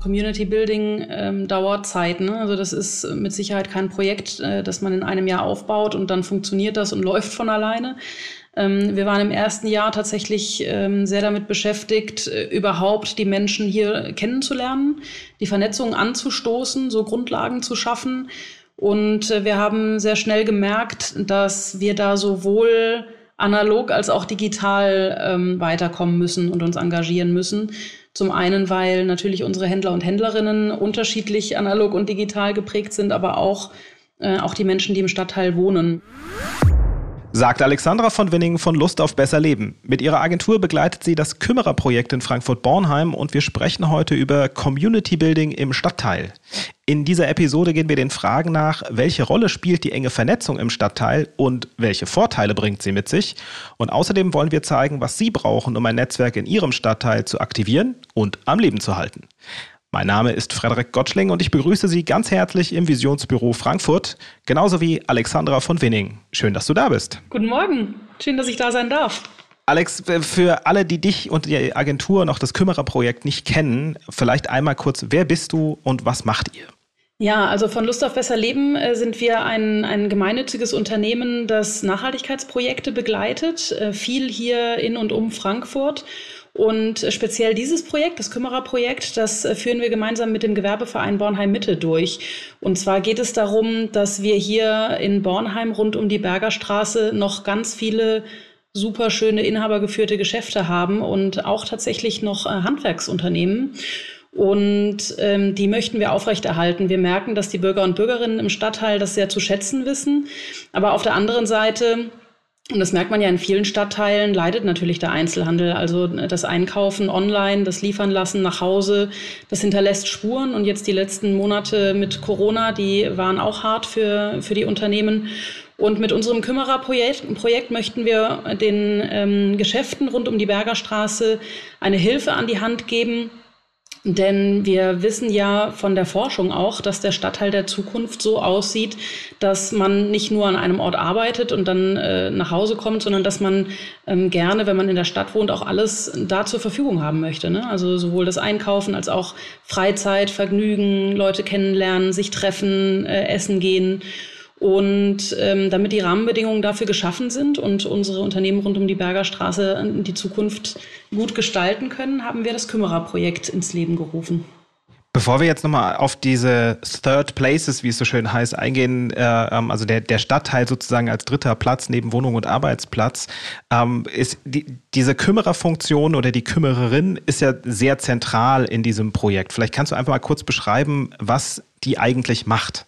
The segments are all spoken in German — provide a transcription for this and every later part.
Community Building ähm, dauert Zeit. Ne? Also das ist mit Sicherheit kein Projekt, äh, das man in einem Jahr aufbaut und dann funktioniert das und läuft von alleine. Ähm, wir waren im ersten Jahr tatsächlich ähm, sehr damit beschäftigt, äh, überhaupt die Menschen hier kennenzulernen, die Vernetzung anzustoßen, so Grundlagen zu schaffen. Und äh, wir haben sehr schnell gemerkt, dass wir da sowohl analog als auch digital ähm, weiterkommen müssen und uns engagieren müssen. Zum einen, weil natürlich unsere Händler und Händlerinnen unterschiedlich analog und digital geprägt sind, aber auch, äh, auch die Menschen, die im Stadtteil wohnen. Sagt Alexandra von Winning von Lust auf besser Leben. Mit ihrer Agentur begleitet sie das Kümmererprojekt in Frankfurt-Bornheim und wir sprechen heute über Community Building im Stadtteil. In dieser Episode gehen wir den Fragen nach, welche Rolle spielt die enge Vernetzung im Stadtteil und welche Vorteile bringt sie mit sich. Und außerdem wollen wir zeigen, was Sie brauchen, um ein Netzwerk in Ihrem Stadtteil zu aktivieren und am Leben zu halten. Mein Name ist Frederik Gottschling und ich begrüße Sie ganz herzlich im Visionsbüro Frankfurt, genauso wie Alexandra von Winning. Schön, dass du da bist. Guten Morgen. Schön, dass ich da sein darf. Alex, für alle, die dich und die Agentur noch das Kümmererprojekt nicht kennen, vielleicht einmal kurz, wer bist du und was macht ihr? Ja, also von Lust auf besser Leben äh, sind wir ein, ein gemeinnütziges Unternehmen, das Nachhaltigkeitsprojekte begleitet, äh, viel hier in und um Frankfurt. Und speziell dieses Projekt, das Kümmererprojekt, das äh, führen wir gemeinsam mit dem Gewerbeverein Bornheim Mitte durch. Und zwar geht es darum, dass wir hier in Bornheim rund um die Bergerstraße noch ganz viele super schöne inhabergeführte Geschäfte haben und auch tatsächlich noch äh, Handwerksunternehmen. Und ähm, die möchten wir aufrechterhalten. Wir merken, dass die Bürger und Bürgerinnen im Stadtteil das sehr zu schätzen wissen. Aber auf der anderen Seite und das merkt man ja in vielen Stadtteilen, leidet natürlich der Einzelhandel. Also äh, das Einkaufen online, das Liefern lassen nach Hause, das hinterlässt Spuren. Und jetzt die letzten Monate mit Corona, die waren auch hart für, für die Unternehmen. Und mit unserem Kümmererprojekt Projekt möchten wir den ähm, Geschäften rund um die Bergerstraße eine Hilfe an die Hand geben, denn wir wissen ja von der Forschung auch, dass der Stadtteil der Zukunft so aussieht, dass man nicht nur an einem Ort arbeitet und dann äh, nach Hause kommt, sondern dass man ähm, gerne, wenn man in der Stadt wohnt, auch alles da zur Verfügung haben möchte. Ne? Also sowohl das Einkaufen als auch Freizeit, Vergnügen, Leute kennenlernen, sich treffen, äh, essen gehen. Und ähm, damit die Rahmenbedingungen dafür geschaffen sind und unsere Unternehmen rund um die Bergerstraße die Zukunft gut gestalten können, haben wir das Kümmererprojekt ins Leben gerufen. Bevor wir jetzt nochmal auf diese Third Places, wie es so schön heißt, eingehen, äh, ähm, also der, der Stadtteil sozusagen als dritter Platz neben Wohnung und Arbeitsplatz, ähm, ist die, diese Kümmererfunktion oder die Kümmererin ist ja sehr zentral in diesem Projekt. Vielleicht kannst du einfach mal kurz beschreiben, was die eigentlich macht.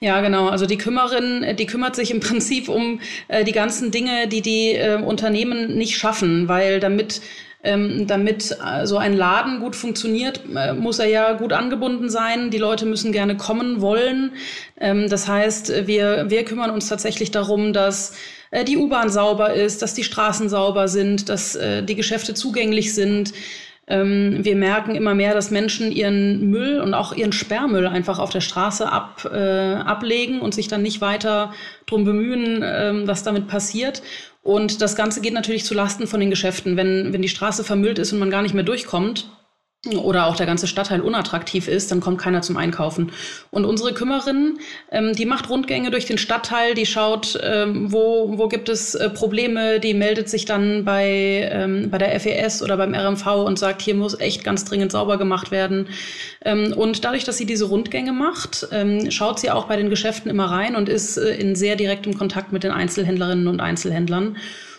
Ja, genau. Also die Kümmerin, die kümmert sich im Prinzip um äh, die ganzen Dinge, die die äh, Unternehmen nicht schaffen, weil damit ähm, damit äh, so ein Laden gut funktioniert, äh, muss er ja gut angebunden sein. Die Leute müssen gerne kommen wollen. Ähm, das heißt, wir, wir kümmern uns tatsächlich darum, dass äh, die U-Bahn sauber ist, dass die Straßen sauber sind, dass äh, die Geschäfte zugänglich sind. Ähm, wir merken immer mehr, dass Menschen ihren Müll und auch ihren Sperrmüll einfach auf der Straße ab, äh, ablegen und sich dann nicht weiter drum bemühen, ähm, was damit passiert. Und das Ganze geht natürlich zu Lasten von den Geschäften. Wenn, wenn die Straße vermüllt ist und man gar nicht mehr durchkommt, oder auch der ganze Stadtteil unattraktiv ist, dann kommt keiner zum Einkaufen. Und unsere Kümmerin, ähm, die macht Rundgänge durch den Stadtteil, die schaut, ähm, wo, wo gibt es äh, Probleme, die meldet sich dann bei, ähm, bei der FES oder beim RMV und sagt, hier muss echt ganz dringend sauber gemacht werden. Ähm, und dadurch, dass sie diese Rundgänge macht, ähm, schaut sie auch bei den Geschäften immer rein und ist äh, in sehr direktem Kontakt mit den Einzelhändlerinnen und Einzelhändlern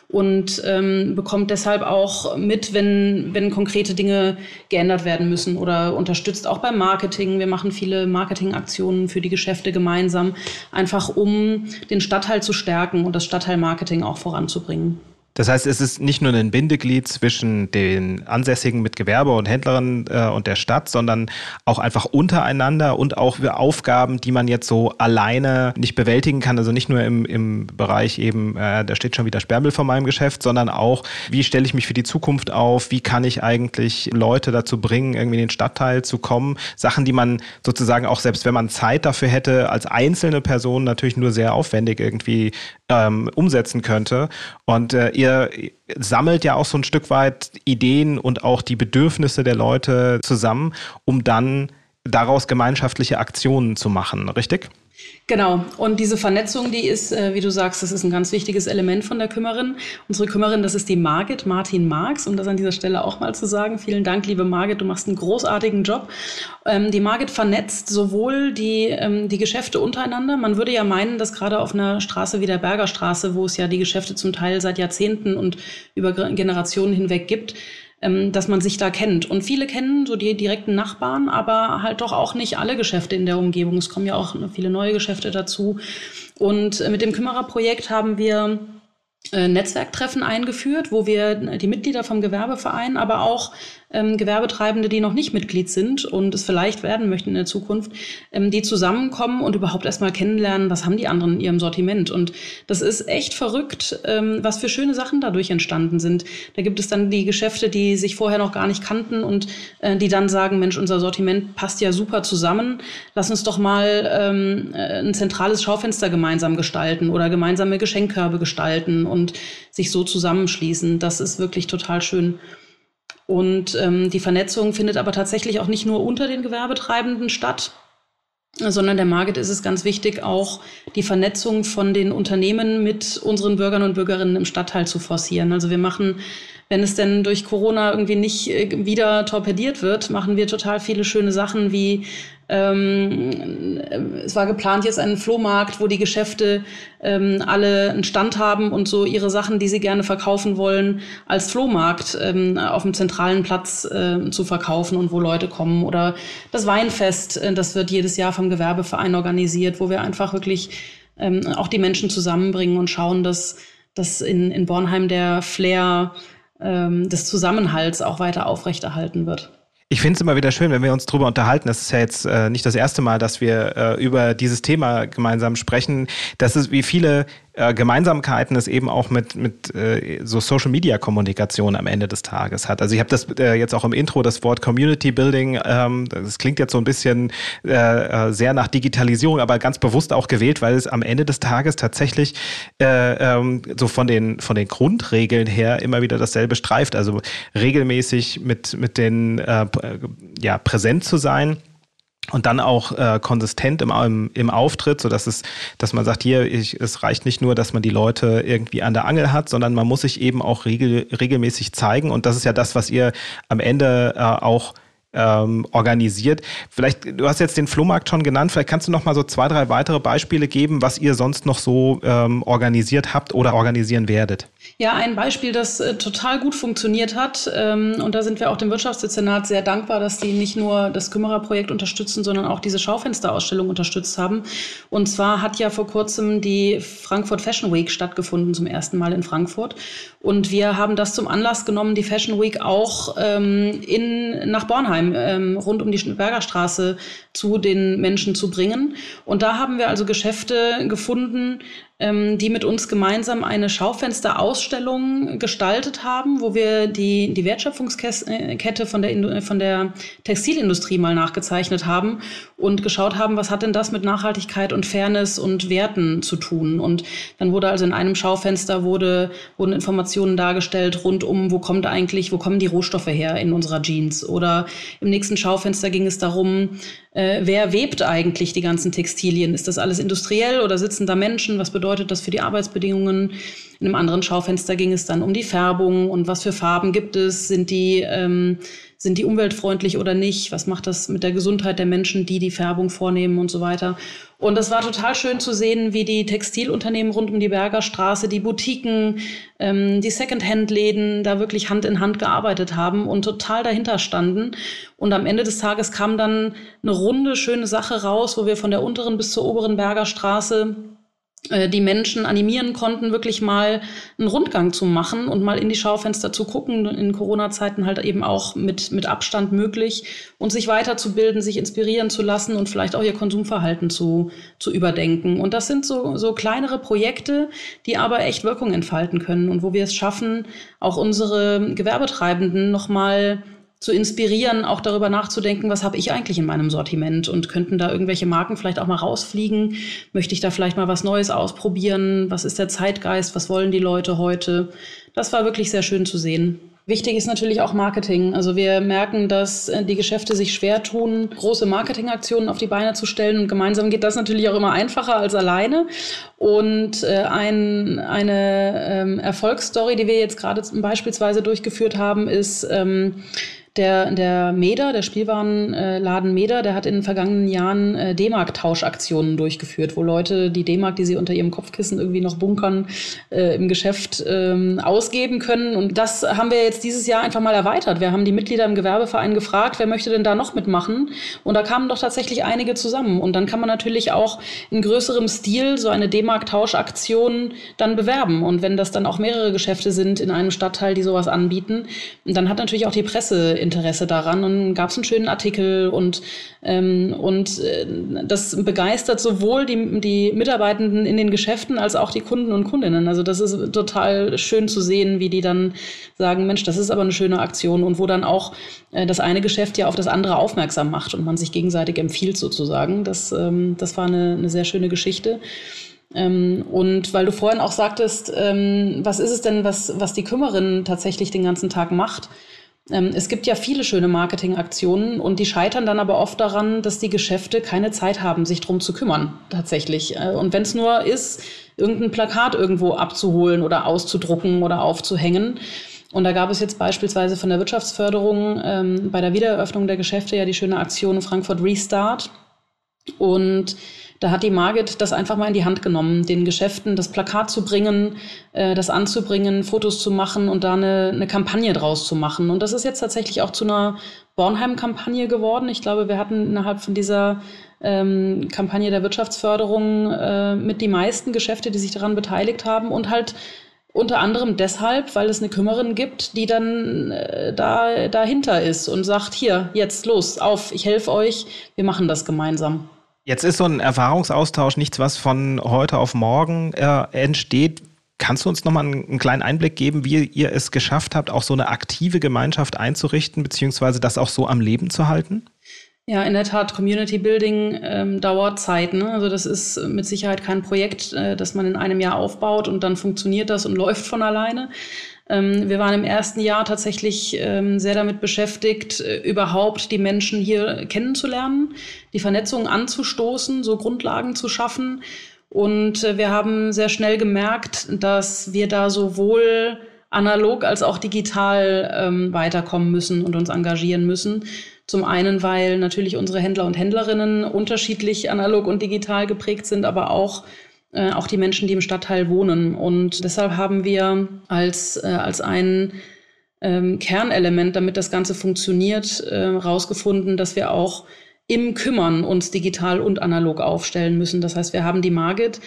und ähm, bekommt deshalb auch mit, wenn, wenn konkrete Dinge geändert werden müssen oder unterstützt auch beim Marketing. Wir machen viele Marketingaktionen für die Geschäfte gemeinsam, einfach um den Stadtteil zu stärken und das Stadtteilmarketing auch voranzubringen. Das heißt, es ist nicht nur ein Bindeglied zwischen den Ansässigen mit Gewerbe und Händlern äh, und der Stadt, sondern auch einfach untereinander und auch für Aufgaben, die man jetzt so alleine nicht bewältigen kann. Also nicht nur im, im Bereich eben, äh, da steht schon wieder Sperrmüll vor meinem Geschäft, sondern auch, wie stelle ich mich für die Zukunft auf? Wie kann ich eigentlich Leute dazu bringen, irgendwie in den Stadtteil zu kommen? Sachen, die man sozusagen auch selbst, wenn man Zeit dafür hätte, als einzelne Person natürlich nur sehr aufwendig irgendwie ähm, umsetzen könnte. Und äh, ihr sammelt ja auch so ein Stück weit Ideen und auch die Bedürfnisse der Leute zusammen, um dann daraus gemeinschaftliche Aktionen zu machen, richtig? Genau. Und diese Vernetzung, die ist, äh, wie du sagst, das ist ein ganz wichtiges Element von der Kümmerin. Unsere Kümmerin, das ist die Margit, Martin Marx, um das an dieser Stelle auch mal zu sagen. Vielen Dank, liebe Margit, du machst einen großartigen Job. Ähm, die Margit vernetzt sowohl die, ähm, die Geschäfte untereinander. Man würde ja meinen, dass gerade auf einer Straße wie der Bergerstraße, wo es ja die Geschäfte zum Teil seit Jahrzehnten und über Generationen hinweg gibt, ähm, dass man sich da kennt. Und viele kennen so die direkten Nachbarn, aber halt doch auch nicht alle Geschäfte in der Umgebung. Es kommen ja auch viele neue Geschäfte dazu. Und äh, mit dem Kümmererprojekt haben wir äh, Netzwerktreffen eingeführt, wo wir die Mitglieder vom Gewerbeverein, aber auch ähm, Gewerbetreibende, die noch nicht Mitglied sind und es vielleicht werden möchten in der Zukunft, ähm, die zusammenkommen und überhaupt erstmal kennenlernen, was haben die anderen in ihrem Sortiment. Und das ist echt verrückt, ähm, was für schöne Sachen dadurch entstanden sind. Da gibt es dann die Geschäfte, die sich vorher noch gar nicht kannten und äh, die dann sagen, Mensch, unser Sortiment passt ja super zusammen. Lass uns doch mal ähm, äh, ein zentrales Schaufenster gemeinsam gestalten oder gemeinsame Geschenkkörbe gestalten und sich so zusammenschließen. Das ist wirklich total schön. Und ähm, die Vernetzung findet aber tatsächlich auch nicht nur unter den Gewerbetreibenden statt, sondern der Market ist es ganz wichtig, auch die Vernetzung von den Unternehmen mit unseren Bürgern und Bürgerinnen im Stadtteil zu forcieren. Also wir machen, wenn es denn durch Corona irgendwie nicht äh, wieder torpediert wird, machen wir total viele schöne Sachen wie ähm, es war geplant jetzt einen Flohmarkt, wo die Geschäfte ähm, alle einen Stand haben und so ihre Sachen, die sie gerne verkaufen wollen, als Flohmarkt ähm, auf dem zentralen Platz äh, zu verkaufen und wo Leute kommen. Oder das Weinfest, äh, das wird jedes Jahr vom Gewerbeverein organisiert, wo wir einfach wirklich ähm, auch die Menschen zusammenbringen und schauen, dass, dass in, in Bornheim der Flair ähm, des Zusammenhalts auch weiter aufrechterhalten wird. Ich finde es immer wieder schön, wenn wir uns darüber unterhalten. Das ist ja jetzt äh, nicht das erste Mal, dass wir äh, über dieses Thema gemeinsam sprechen. Das ist, wie viele äh, Gemeinsamkeiten es eben auch mit, mit äh, so Social Media Kommunikation am Ende des Tages hat. Also ich habe das äh, jetzt auch im Intro, das Wort Community Building, ähm, das klingt jetzt so ein bisschen äh, äh, sehr nach Digitalisierung, aber ganz bewusst auch gewählt, weil es am Ende des Tages tatsächlich äh, ähm, so von den, von den Grundregeln her immer wieder dasselbe streift. Also regelmäßig mit, mit den äh, ja, präsent zu sein und dann auch äh, konsistent im, im, im Auftritt, so dass es, dass man sagt, hier, ich, es reicht nicht nur, dass man die Leute irgendwie an der Angel hat, sondern man muss sich eben auch regel, regelmäßig zeigen. Und das ist ja das, was ihr am Ende äh, auch ähm, organisiert. Vielleicht, du hast jetzt den Flohmarkt schon genannt, vielleicht kannst du noch mal so zwei, drei weitere Beispiele geben, was ihr sonst noch so ähm, organisiert habt oder organisieren werdet. Ja, ein Beispiel, das äh, total gut funktioniert hat. Ähm, und da sind wir auch dem Wirtschaftsdezernat sehr dankbar, dass die nicht nur das Kümmererprojekt unterstützen, sondern auch diese Schaufensterausstellung unterstützt haben. Und zwar hat ja vor kurzem die Frankfurt Fashion Week stattgefunden, zum ersten Mal in Frankfurt. Und wir haben das zum Anlass genommen, die Fashion Week auch ähm, in, nach Bornheim, ähm, rund um die Bergerstraße zu den Menschen zu bringen. Und da haben wir also Geschäfte gefunden, die mit uns gemeinsam eine Schaufensterausstellung gestaltet haben, wo wir die, die Wertschöpfungskette von der, von der Textilindustrie mal nachgezeichnet haben und geschaut haben, was hat denn das mit Nachhaltigkeit und Fairness und Werten zu tun. Und dann wurde also in einem Schaufenster wurde, wurden Informationen dargestellt rund um, wo kommt eigentlich, wo kommen die Rohstoffe her in unserer Jeans. Oder im nächsten Schaufenster ging es darum, äh, wer webt eigentlich die ganzen Textilien? Ist das alles industriell oder sitzen da Menschen? Was bedeutet das für die Arbeitsbedingungen? In einem anderen Schaufenster ging es dann um die Färbung und was für Farben gibt es? Sind die, ähm, sind die umweltfreundlich oder nicht? Was macht das mit der Gesundheit der Menschen, die die Färbung vornehmen und so weiter? Und das war total schön zu sehen, wie die Textilunternehmen rund um die Berger Straße, die Boutiquen, ähm, die Secondhand-Läden da wirklich Hand in Hand gearbeitet haben und total dahinter standen. Und am Ende des Tages kam dann eine runde, schöne Sache raus, wo wir von der unteren bis zur oberen Berger Straße äh, die Menschen animieren konnten, wirklich mal einen Rundgang zu machen und mal in die Schaufenster zu gucken, in Corona-Zeiten halt eben auch mit, mit Abstand möglich und sich weiterzubilden, sich inspirieren zu lassen und vielleicht auch ihr Konsumverhalten zu, zu überdenken. Und das sind so, so kleinere Projekte, die aber echt Wirkung entfalten können und wo wir es schaffen, auch unsere Gewerbetreibenden nochmal zu inspirieren, auch darüber nachzudenken, was habe ich eigentlich in meinem Sortiment und könnten da irgendwelche Marken vielleicht auch mal rausfliegen? Möchte ich da vielleicht mal was Neues ausprobieren? Was ist der Zeitgeist? Was wollen die Leute heute? Das war wirklich sehr schön zu sehen. Wichtig ist natürlich auch Marketing. Also wir merken, dass äh, die Geschäfte sich schwer tun, große Marketingaktionen auf die Beine zu stellen. Und gemeinsam geht das natürlich auch immer einfacher als alleine. Und äh, ein, eine ähm, Erfolgsstory, die wir jetzt gerade beispielsweise durchgeführt haben, ist, ähm, der, der Meder, der Spielwarenladen Meder, der hat in den vergangenen Jahren äh, D-Mark-Tauschaktionen durchgeführt, wo Leute die D-Mark, die sie unter ihrem Kopfkissen irgendwie noch bunkern, äh, im Geschäft ähm, ausgeben können. Und das haben wir jetzt dieses Jahr einfach mal erweitert. Wir haben die Mitglieder im Gewerbeverein gefragt, wer möchte denn da noch mitmachen? Und da kamen doch tatsächlich einige zusammen. Und dann kann man natürlich auch in größerem Stil so eine D-Mark-Tauschaktion dann bewerben. Und wenn das dann auch mehrere Geschäfte sind in einem Stadtteil, die sowas anbieten, dann hat natürlich auch die Presse Interesse daran. Und gab es einen schönen Artikel und, ähm, und äh, das begeistert sowohl die, die Mitarbeitenden in den Geschäften als auch die Kunden und Kundinnen. Also das ist total schön zu sehen, wie die dann sagen, Mensch, das ist aber eine schöne Aktion und wo dann auch äh, das eine Geschäft ja auf das andere aufmerksam macht und man sich gegenseitig empfiehlt sozusagen. Das, ähm, das war eine, eine sehr schöne Geschichte. Ähm, und weil du vorhin auch sagtest, ähm, was ist es denn, was, was die Kümmerin tatsächlich den ganzen Tag macht? Ähm, es gibt ja viele schöne Marketingaktionen und die scheitern dann aber oft daran, dass die Geschäfte keine Zeit haben, sich drum zu kümmern, tatsächlich. Äh, und wenn es nur ist, irgendein Plakat irgendwo abzuholen oder auszudrucken oder aufzuhängen. Und da gab es jetzt beispielsweise von der Wirtschaftsförderung ähm, bei der Wiedereröffnung der Geschäfte ja die schöne Aktion Frankfurt Restart. Und da hat die Margit das einfach mal in die Hand genommen, den Geschäften das Plakat zu bringen, äh, das anzubringen, Fotos zu machen und da eine, eine Kampagne draus zu machen. Und das ist jetzt tatsächlich auch zu einer Bornheim-Kampagne geworden. Ich glaube, wir hatten innerhalb von dieser ähm, Kampagne der Wirtschaftsförderung äh, mit die meisten Geschäfte, die sich daran beteiligt haben und halt unter anderem deshalb, weil es eine Kümmerin gibt, die dann äh, da dahinter ist und sagt, hier, jetzt los, auf, ich helfe euch, wir machen das gemeinsam. Jetzt ist so ein Erfahrungsaustausch nichts, was von heute auf morgen äh, entsteht. Kannst du uns nochmal einen, einen kleinen Einblick geben, wie ihr es geschafft habt, auch so eine aktive Gemeinschaft einzurichten, beziehungsweise das auch so am Leben zu halten? Ja, in der Tat, Community Building ähm, dauert Zeit. Ne? Also das ist mit Sicherheit kein Projekt, äh, das man in einem Jahr aufbaut und dann funktioniert das und läuft von alleine. Ähm, wir waren im ersten Jahr tatsächlich ähm, sehr damit beschäftigt, äh, überhaupt die Menschen hier kennenzulernen, die Vernetzung anzustoßen, so Grundlagen zu schaffen. Und äh, wir haben sehr schnell gemerkt, dass wir da sowohl analog als auch digital ähm, weiterkommen müssen und uns engagieren müssen. Zum einen, weil natürlich unsere Händler und Händlerinnen unterschiedlich analog und digital geprägt sind, aber auch äh, auch die Menschen, die im Stadtteil wohnen. Und deshalb haben wir als, äh, als ein ähm, Kernelement, damit das Ganze funktioniert, herausgefunden, äh, dass wir auch im Kümmern uns digital und analog aufstellen müssen. Das heißt, wir haben die Margit,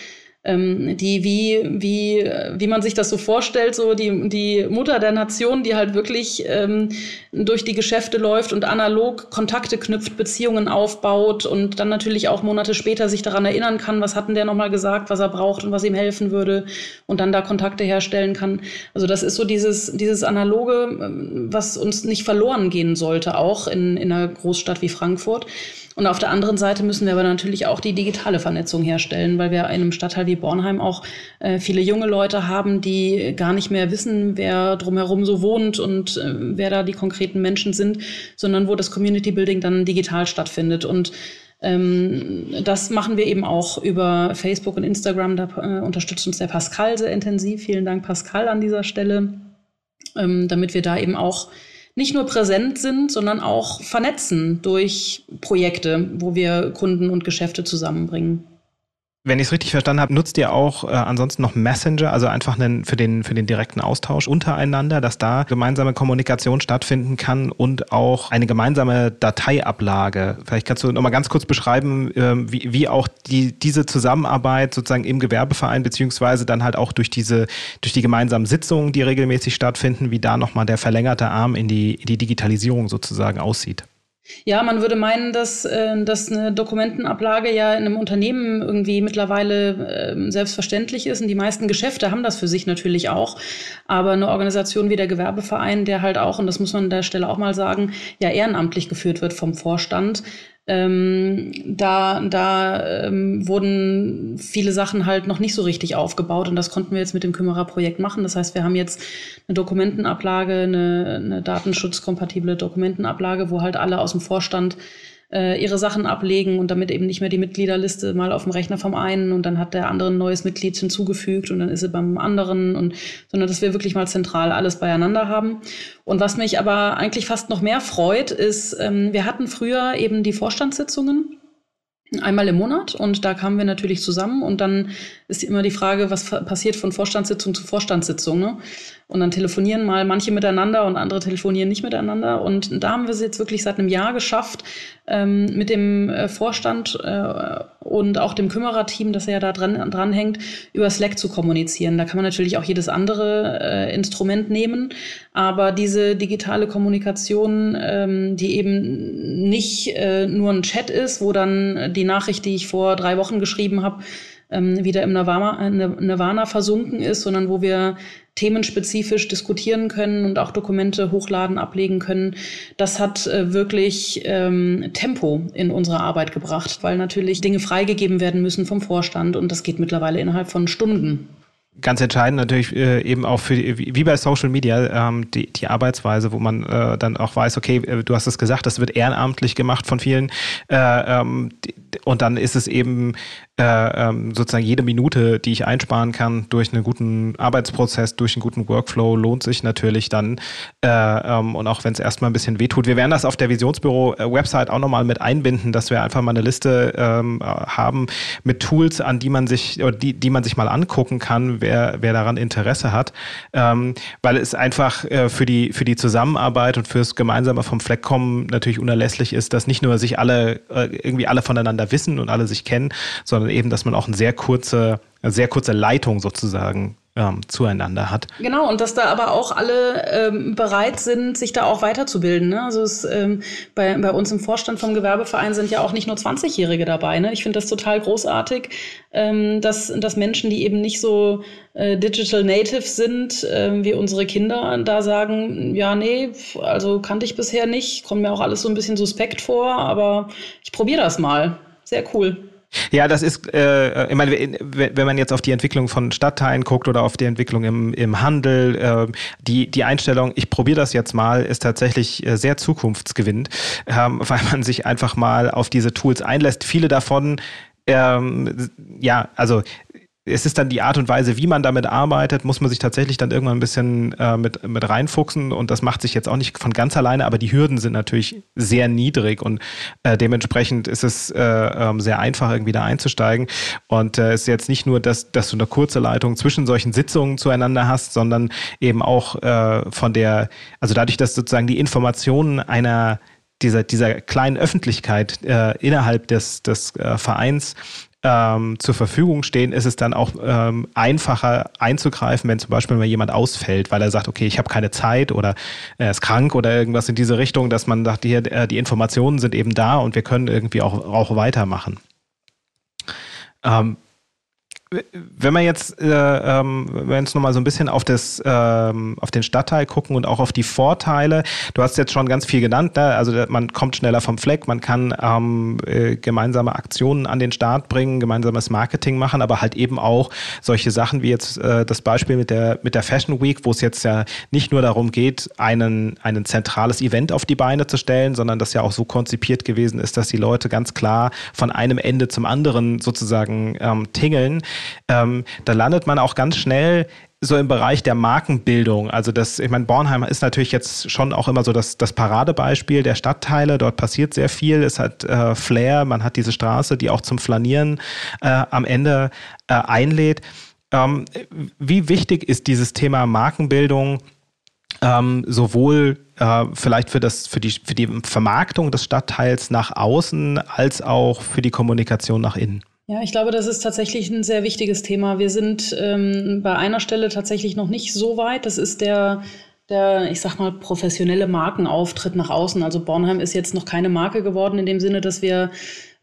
ähm, die wie, wie, wie man sich das so vorstellt, so die, die Mutter der Nation, die halt wirklich ähm, durch die Geschäfte läuft und analog Kontakte knüpft, Beziehungen aufbaut und dann natürlich auch Monate später sich daran erinnern kann, was hatten der nochmal gesagt, was er braucht und was ihm helfen würde und dann da Kontakte herstellen kann. Also das ist so dieses, dieses Analoge, ähm, was uns nicht verloren gehen sollte, auch in, in einer Großstadt wie Frankfurt. Und auf der anderen Seite müssen wir aber natürlich auch die digitale Vernetzung herstellen, weil wir in einem Stadtteil wie Bornheim auch äh, viele junge Leute haben, die gar nicht mehr wissen, wer drumherum so wohnt und äh, wer da die konkreten Menschen sind, sondern wo das Community Building dann digital stattfindet. Und ähm, das machen wir eben auch über Facebook und Instagram. Da äh, unterstützt uns der Pascal sehr intensiv. Vielen Dank, Pascal, an dieser Stelle, ähm, damit wir da eben auch nicht nur präsent sind, sondern auch vernetzen durch Projekte, wo wir Kunden und Geschäfte zusammenbringen. Wenn ich es richtig verstanden habe, nutzt ihr auch äh, ansonsten noch Messenger, also einfach einen, für, den, für den direkten Austausch untereinander, dass da gemeinsame Kommunikation stattfinden kann und auch eine gemeinsame Dateiablage. Vielleicht kannst du nochmal ganz kurz beschreiben, äh, wie, wie auch die, diese Zusammenarbeit sozusagen im Gewerbeverein beziehungsweise dann halt auch durch diese, durch die gemeinsamen Sitzungen, die regelmäßig stattfinden, wie da nochmal der verlängerte Arm in die, in die Digitalisierung sozusagen aussieht. Ja, man würde meinen, dass, äh, dass eine Dokumentenablage ja in einem Unternehmen irgendwie mittlerweile äh, selbstverständlich ist. Und die meisten Geschäfte haben das für sich natürlich auch. Aber eine Organisation wie der Gewerbeverein, der halt auch, und das muss man an der Stelle auch mal sagen, ja ehrenamtlich geführt wird vom Vorstand, ähm, da da ähm, wurden viele Sachen halt noch nicht so richtig aufgebaut und das konnten wir jetzt mit dem Kümmerer-Projekt machen. Das heißt, wir haben jetzt eine Dokumentenablage, eine, eine datenschutzkompatible Dokumentenablage, wo halt alle aus dem Vorstand äh, ihre Sachen ablegen und damit eben nicht mehr die Mitgliederliste mal auf dem Rechner vom einen und dann hat der andere ein neues Mitglied hinzugefügt und dann ist sie beim anderen und sondern dass wir wirklich mal zentral alles beieinander haben. Und was mich aber eigentlich fast noch mehr freut, ist, ähm, wir hatten früher eben die Vorstandssitzungen einmal im Monat und da kamen wir natürlich zusammen und dann ist immer die Frage, was passiert von Vorstandssitzung zu Vorstandssitzung. Ne? Und dann telefonieren mal manche miteinander und andere telefonieren nicht miteinander. Und da haben wir es jetzt wirklich seit einem Jahr geschafft, ähm, mit dem äh, Vorstand äh, und auch dem Kümmererteam, das ja da dran, dran hängt, über Slack zu kommunizieren. Da kann man natürlich auch jedes andere äh, Instrument nehmen. Aber diese digitale Kommunikation, ähm, die eben nicht äh, nur ein Chat ist, wo dann die Nachricht, die ich vor drei Wochen geschrieben habe, ähm, wieder im Nirvana, Nirvana versunken ist, sondern wo wir themenspezifisch diskutieren können und auch Dokumente hochladen, ablegen können. Das hat äh, wirklich ähm, Tempo in unsere Arbeit gebracht, weil natürlich Dinge freigegeben werden müssen vom Vorstand und das geht mittlerweile innerhalb von Stunden ganz entscheidend natürlich äh, eben auch für die, wie bei Social Media ähm, die, die Arbeitsweise, wo man äh, dann auch weiß, okay, äh, du hast es gesagt, das wird ehrenamtlich gemacht von vielen äh, ähm, und dann ist es eben äh, ähm, sozusagen jede Minute, die ich einsparen kann durch einen guten Arbeitsprozess, durch einen guten Workflow, lohnt sich natürlich dann. Äh, ähm, und auch wenn es erstmal ein bisschen wehtut. Wir werden das auf der Visionsbüro-Website auch nochmal mit einbinden, dass wir einfach mal eine Liste ähm, haben mit Tools, an die man sich, oder die, die man sich mal angucken kann, wer, wer daran Interesse hat. Ähm, weil es einfach äh, für, die, für die Zusammenarbeit und fürs gemeinsame vom Fleck kommen natürlich unerlässlich ist, dass nicht nur sich alle äh, irgendwie alle voneinander wissen und alle sich kennen, sondern eben, dass man auch eine sehr kurze, eine sehr kurze Leitung sozusagen ähm, zueinander hat. Genau, und dass da aber auch alle ähm, bereit sind, sich da auch weiterzubilden. Ne? Also es, ähm, bei, bei uns im Vorstand vom Gewerbeverein sind ja auch nicht nur 20-Jährige dabei. Ne? Ich finde das total großartig, ähm, dass, dass Menschen, die eben nicht so äh, digital native sind, äh, wie unsere Kinder, da sagen, ja, nee, also kannte ich bisher nicht, kommt mir auch alles so ein bisschen suspekt vor, aber ich probiere das mal. Sehr cool. Ja, das ist, äh, ich meine, wenn man jetzt auf die Entwicklung von Stadtteilen guckt oder auf die Entwicklung im, im Handel, äh, die, die Einstellung, ich probiere das jetzt mal, ist tatsächlich äh, sehr zukunftsgewinnend, ähm, weil man sich einfach mal auf diese Tools einlässt. Viele davon ähm, ja, also es ist dann die Art und Weise, wie man damit arbeitet, muss man sich tatsächlich dann irgendwann ein bisschen äh, mit, mit reinfuchsen. Und das macht sich jetzt auch nicht von ganz alleine, aber die Hürden sind natürlich sehr niedrig. Und äh, dementsprechend ist es äh, ähm, sehr einfach, irgendwie da einzusteigen. Und äh, es ist jetzt nicht nur, dass, dass du eine kurze Leitung zwischen solchen Sitzungen zueinander hast, sondern eben auch äh, von der, also dadurch, dass sozusagen die Informationen einer dieser, dieser kleinen Öffentlichkeit äh, innerhalb des, des äh, Vereins ähm, zur Verfügung stehen, ist es dann auch ähm, einfacher einzugreifen, wenn zum Beispiel mal jemand ausfällt, weil er sagt, okay, ich habe keine Zeit oder er ist krank oder irgendwas in diese Richtung, dass man sagt, hier, äh, die Informationen sind eben da und wir können irgendwie auch, auch weitermachen. Ähm, wenn wir jetzt, äh, ähm, wenn wir nochmal so ein bisschen auf, das, ähm, auf den Stadtteil gucken und auch auf die Vorteile, du hast jetzt schon ganz viel genannt, ne? also man kommt schneller vom Fleck, man kann ähm, äh, gemeinsame Aktionen an den Start bringen, gemeinsames Marketing machen, aber halt eben auch solche Sachen wie jetzt äh, das Beispiel mit der, mit der Fashion Week, wo es jetzt ja nicht nur darum geht, einen, ein zentrales Event auf die Beine zu stellen, sondern das ja auch so konzipiert gewesen ist, dass die Leute ganz klar von einem Ende zum anderen sozusagen ähm, tingeln ähm, da landet man auch ganz schnell so im Bereich der Markenbildung. Also das, ich meine, Bornheim ist natürlich jetzt schon auch immer so das, das Paradebeispiel der Stadtteile. Dort passiert sehr viel. Es hat äh, Flair, man hat diese Straße, die auch zum Flanieren äh, am Ende äh, einlädt. Ähm, wie wichtig ist dieses Thema Markenbildung ähm, sowohl äh, vielleicht für, das, für, die, für die Vermarktung des Stadtteils nach außen als auch für die Kommunikation nach innen? Ja, ich glaube, das ist tatsächlich ein sehr wichtiges Thema. Wir sind ähm, bei einer Stelle tatsächlich noch nicht so weit. Das ist der, der, ich sag mal, professionelle Markenauftritt nach außen. Also Bornheim ist jetzt noch keine Marke geworden in dem Sinne, dass wir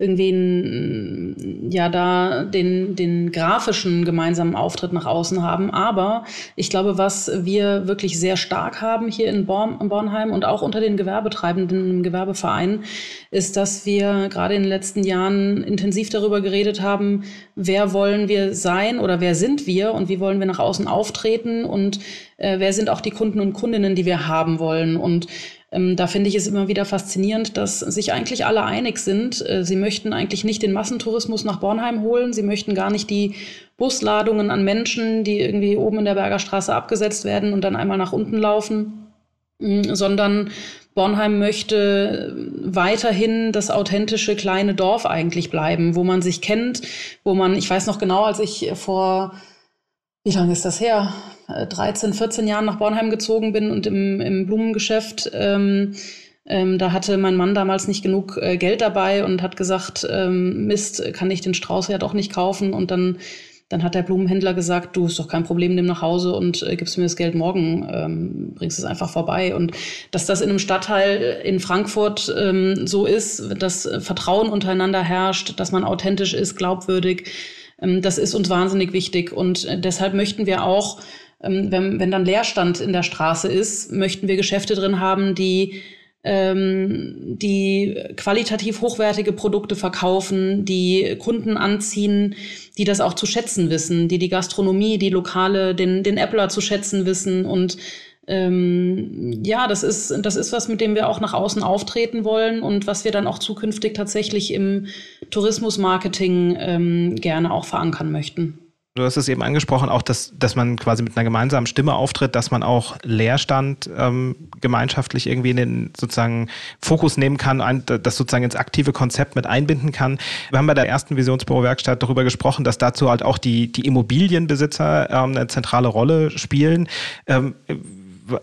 irgendwie ja da den, den grafischen gemeinsamen Auftritt nach außen haben. Aber ich glaube, was wir wirklich sehr stark haben hier in Born, Bornheim und auch unter den Gewerbetreibenden im Gewerbeverein, ist, dass wir gerade in den letzten Jahren intensiv darüber geredet haben, wer wollen wir sein oder wer sind wir und wie wollen wir nach außen auftreten und äh, wer sind auch die Kunden und Kundinnen, die wir haben wollen. Und ähm, da finde ich es immer wieder faszinierend, dass sich eigentlich alle einig sind. Äh, sie möchten eigentlich nicht den Massentourismus nach Bornheim holen. Sie möchten gar nicht die Busladungen an Menschen, die irgendwie oben in der Bergerstraße abgesetzt werden und dann einmal nach unten laufen, mm, sondern Bornheim möchte weiterhin das authentische kleine Dorf eigentlich bleiben, wo man sich kennt, wo man, ich weiß noch genau, als ich vor, wie lange ist das her? 13, 14 Jahren nach Bornheim gezogen bin und im, im Blumengeschäft, ähm, ähm, da hatte mein Mann damals nicht genug äh, Geld dabei und hat gesagt, ähm, Mist, kann ich den Strauß ja doch nicht kaufen. Und dann, dann hat der Blumenhändler gesagt, du ist doch kein Problem, nimm nach Hause und äh, gibst mir das Geld morgen, ähm, bringst es einfach vorbei. Und dass das in einem Stadtteil in Frankfurt ähm, so ist, dass Vertrauen untereinander herrscht, dass man authentisch ist, glaubwürdig, ähm, das ist uns wahnsinnig wichtig. Und äh, deshalb möchten wir auch wenn, wenn dann Leerstand in der Straße ist, möchten wir Geschäfte drin haben, die ähm, die qualitativ hochwertige Produkte verkaufen, die Kunden anziehen, die das auch zu schätzen wissen, die die Gastronomie, die Lokale, den, den Appler zu schätzen wissen. Und ähm, ja, das ist, das ist was, mit dem wir auch nach außen auftreten wollen und was wir dann auch zukünftig tatsächlich im Tourismusmarketing ähm, gerne auch verankern möchten. Du hast es eben angesprochen, auch, dass, dass man quasi mit einer gemeinsamen Stimme auftritt, dass man auch Leerstand ähm, gemeinschaftlich irgendwie in den sozusagen Fokus nehmen kann, ein, das sozusagen ins aktive Konzept mit einbinden kann. Wir haben bei der ersten Visionsbüro-Werkstatt darüber gesprochen, dass dazu halt auch die, die Immobilienbesitzer ähm, eine zentrale Rolle spielen. Ähm,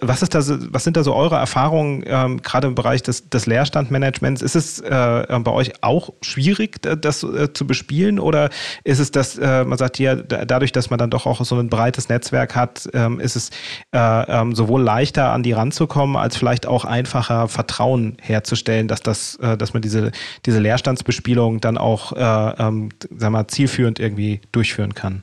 was, ist da, was sind da so eure Erfahrungen, ähm, gerade im Bereich des, des Leerstandmanagements? Ist es äh, äh bei euch auch schwierig, das äh, zu bespielen? Oder ist es das, äh, man sagt ja, dadurch, dass man dann doch auch so ein breites Netzwerk hat, ähm, ist es äh, ähm, sowohl leichter an die ranzukommen, als vielleicht auch einfacher Vertrauen herzustellen, dass, das, äh, dass man diese, diese Leerstandsbespielung dann auch ähm, sag mal, zielführend irgendwie durchführen kann?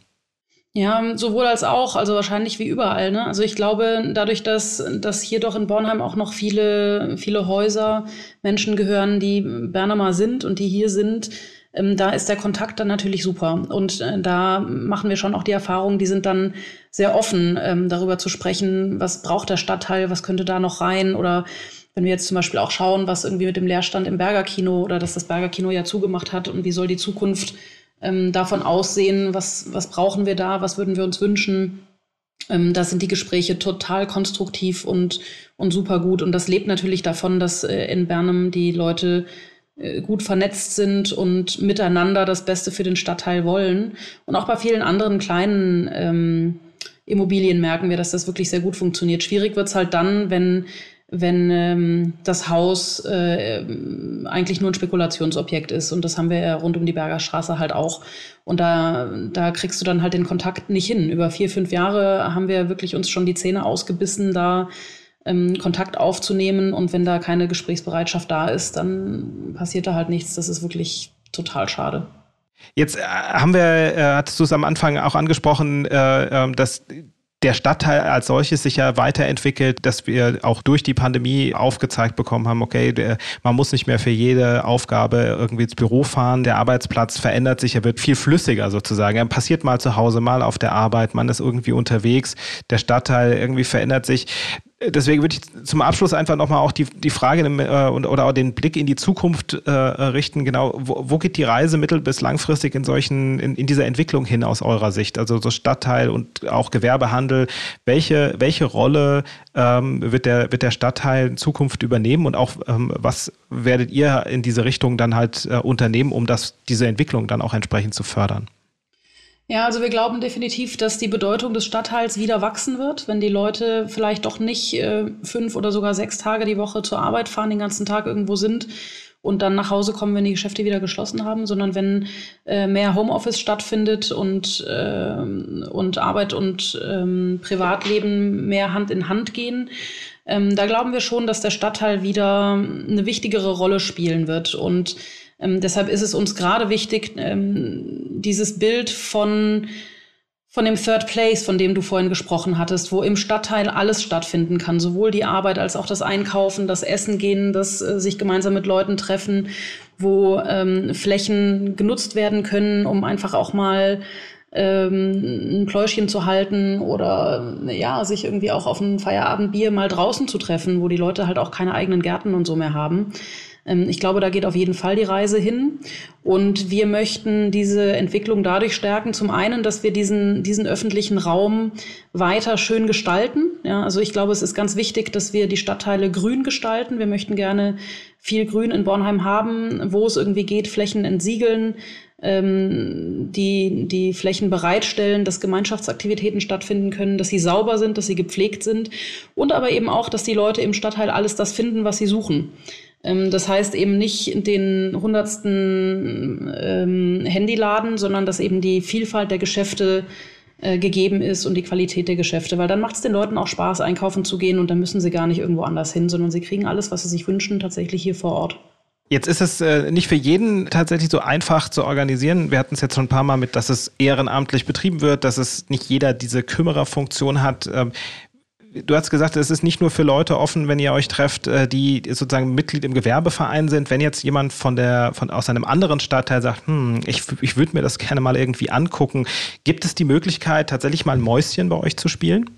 Ja, sowohl als auch, also wahrscheinlich wie überall. Ne? Also ich glaube, dadurch, dass, dass hier doch in Bornheim auch noch viele, viele Häuser Menschen gehören, die Berner sind und die hier sind, ähm, da ist der Kontakt dann natürlich super. Und äh, da machen wir schon auch die Erfahrung, die sind dann sehr offen, ähm, darüber zu sprechen, was braucht der Stadtteil, was könnte da noch rein oder wenn wir jetzt zum Beispiel auch schauen, was irgendwie mit dem Leerstand im Berger Kino oder dass das Berger Kino ja zugemacht hat und wie soll die Zukunft ähm, davon aussehen, was, was brauchen wir da, was würden wir uns wünschen. Ähm, da sind die Gespräche total konstruktiv und, und super gut. Und das lebt natürlich davon, dass äh, in Bernum die Leute äh, gut vernetzt sind und miteinander das Beste für den Stadtteil wollen. Und auch bei vielen anderen kleinen ähm, Immobilien merken wir, dass das wirklich sehr gut funktioniert. Schwierig wird es halt dann, wenn wenn ähm, das Haus äh, eigentlich nur ein Spekulationsobjekt ist. Und das haben wir ja rund um die Berger Straße halt auch. Und da, da kriegst du dann halt den Kontakt nicht hin. Über vier, fünf Jahre haben wir wirklich uns schon die Zähne ausgebissen, da ähm, Kontakt aufzunehmen. Und wenn da keine Gesprächsbereitschaft da ist, dann passiert da halt nichts. Das ist wirklich total schade. Jetzt äh, haben wir, äh, hattest du es am Anfang auch angesprochen, äh, ähm, dass der Stadtteil als solches sich ja weiterentwickelt, dass wir auch durch die Pandemie aufgezeigt bekommen haben, okay, der, man muss nicht mehr für jede Aufgabe irgendwie ins Büro fahren, der Arbeitsplatz verändert sich, er wird viel flüssiger sozusagen. Er passiert mal zu Hause, mal auf der Arbeit, man ist irgendwie unterwegs, der Stadtteil irgendwie verändert sich deswegen würde ich zum Abschluss einfach nochmal auch die, die Frage äh, oder auch den Blick in die Zukunft äh, richten. Genau, wo, wo, geht die Reise mittel- bis langfristig in solchen, in, in, dieser Entwicklung hin aus eurer Sicht? Also so Stadtteil und auch Gewerbehandel. Welche, welche Rolle ähm, wird, der, wird der Stadtteil in Zukunft übernehmen und auch ähm, was werdet ihr in diese Richtung dann halt äh, unternehmen, um das, diese Entwicklung dann auch entsprechend zu fördern? Ja, also wir glauben definitiv, dass die Bedeutung des Stadtteils wieder wachsen wird, wenn die Leute vielleicht doch nicht äh, fünf oder sogar sechs Tage die Woche zur Arbeit fahren, den ganzen Tag irgendwo sind und dann nach Hause kommen, wenn die Geschäfte wieder geschlossen haben, sondern wenn äh, mehr Homeoffice stattfindet und, äh, und Arbeit und ähm, Privatleben mehr Hand in Hand gehen. Ähm, da glauben wir schon, dass der Stadtteil wieder eine wichtigere Rolle spielen wird. Und ähm, deshalb ist es uns gerade wichtig, ähm, dieses Bild von von dem Third Place, von dem du vorhin gesprochen hattest, wo im Stadtteil alles stattfinden kann, sowohl die Arbeit als auch das Einkaufen, das Essen gehen, das äh, sich gemeinsam mit Leuten treffen, wo ähm, Flächen genutzt werden können, um einfach auch mal ähm, ein Pläuschchen zu halten oder ja, sich irgendwie auch auf ein Feierabendbier mal draußen zu treffen, wo die Leute halt auch keine eigenen Gärten und so mehr haben. Ähm, ich glaube, da geht auf jeden Fall die Reise hin. Und wir möchten diese Entwicklung dadurch stärken. Zum einen, dass wir diesen, diesen öffentlichen Raum weiter schön gestalten. Ja, also ich glaube, es ist ganz wichtig, dass wir die Stadtteile grün gestalten. Wir möchten gerne viel Grün in Bornheim haben, wo es irgendwie geht, Flächen entsiegeln, ähm, die, die Flächen bereitstellen, dass Gemeinschaftsaktivitäten stattfinden können, dass sie sauber sind, dass sie gepflegt sind und aber eben auch, dass die Leute im Stadtteil alles das finden, was sie suchen. Ähm, das heißt eben nicht den hundertsten ähm, Handyladen, sondern dass eben die Vielfalt der Geschäfte äh, gegeben ist und die Qualität der Geschäfte, weil dann macht es den Leuten auch Spaß, einkaufen zu gehen und dann müssen sie gar nicht irgendwo anders hin, sondern sie kriegen alles, was sie sich wünschen, tatsächlich hier vor Ort. Jetzt ist es äh, nicht für jeden tatsächlich so einfach zu organisieren. Wir hatten es jetzt schon ein paar Mal mit, dass es ehrenamtlich betrieben wird, dass es nicht jeder diese Kümmererfunktion hat. Ähm, du hast gesagt, es ist nicht nur für Leute offen, wenn ihr euch trefft, äh, die sozusagen Mitglied im Gewerbeverein sind. Wenn jetzt jemand von der, von, aus einem anderen Stadtteil sagt, hm, ich, ich würde mir das gerne mal irgendwie angucken, gibt es die Möglichkeit, tatsächlich mal ein Mäuschen bei euch zu spielen?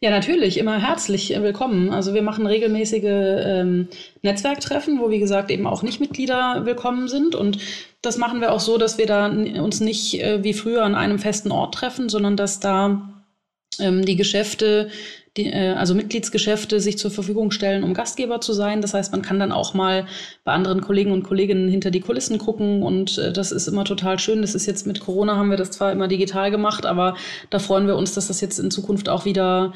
Ja, natürlich, immer herzlich willkommen. Also wir machen regelmäßige ähm, Netzwerktreffen, wo wie gesagt eben auch Nichtmitglieder willkommen sind. Und das machen wir auch so, dass wir da uns nicht äh, wie früher an einem festen Ort treffen, sondern dass da ähm, die Geschäfte die, äh, also Mitgliedsgeschäfte sich zur Verfügung stellen, um Gastgeber zu sein. Das heißt, man kann dann auch mal bei anderen Kollegen und Kolleginnen hinter die Kulissen gucken und äh, das ist immer total schön. Das ist jetzt mit Corona haben wir das zwar immer digital gemacht, aber da freuen wir uns, dass das jetzt in Zukunft auch wieder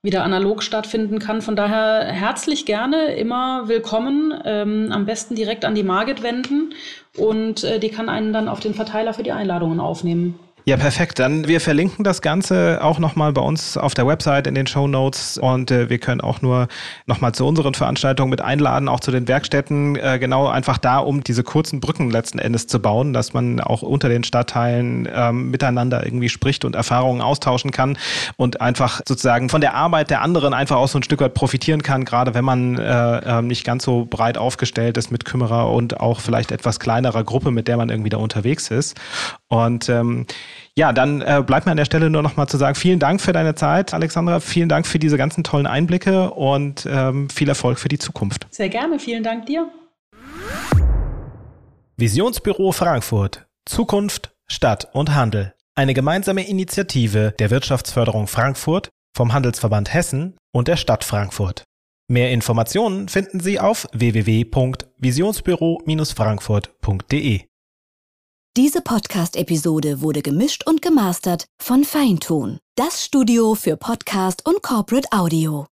wieder analog stattfinden kann. Von daher herzlich gerne, immer willkommen. Ähm, am besten direkt an die Margit wenden und äh, die kann einen dann auf den Verteiler für die Einladungen aufnehmen. Ja, perfekt. Dann wir verlinken das Ganze auch nochmal bei uns auf der Website in den Show Notes und äh, wir können auch nur nochmal zu unseren Veranstaltungen mit einladen, auch zu den Werkstätten, äh, genau einfach da, um diese kurzen Brücken letzten Endes zu bauen, dass man auch unter den Stadtteilen ähm, miteinander irgendwie spricht und Erfahrungen austauschen kann und einfach sozusagen von der Arbeit der anderen einfach auch so ein Stück weit profitieren kann, gerade wenn man äh, äh, nicht ganz so breit aufgestellt ist mit Kümmerer und auch vielleicht etwas kleinerer Gruppe, mit der man irgendwie da unterwegs ist. Und ähm, ja, dann äh, bleibt mir an der Stelle nur noch mal zu sagen, vielen Dank für deine Zeit, Alexandra. Vielen Dank für diese ganzen tollen Einblicke und ähm, viel Erfolg für die Zukunft. Sehr gerne, vielen Dank dir. Visionsbüro Frankfurt. Zukunft, Stadt und Handel. Eine gemeinsame Initiative der Wirtschaftsförderung Frankfurt, vom Handelsverband Hessen und der Stadt Frankfurt. Mehr Informationen finden Sie auf www.visionsbüro-frankfurt.de. Diese Podcast-Episode wurde gemischt und gemastert von Feintun, das Studio für Podcast und Corporate Audio.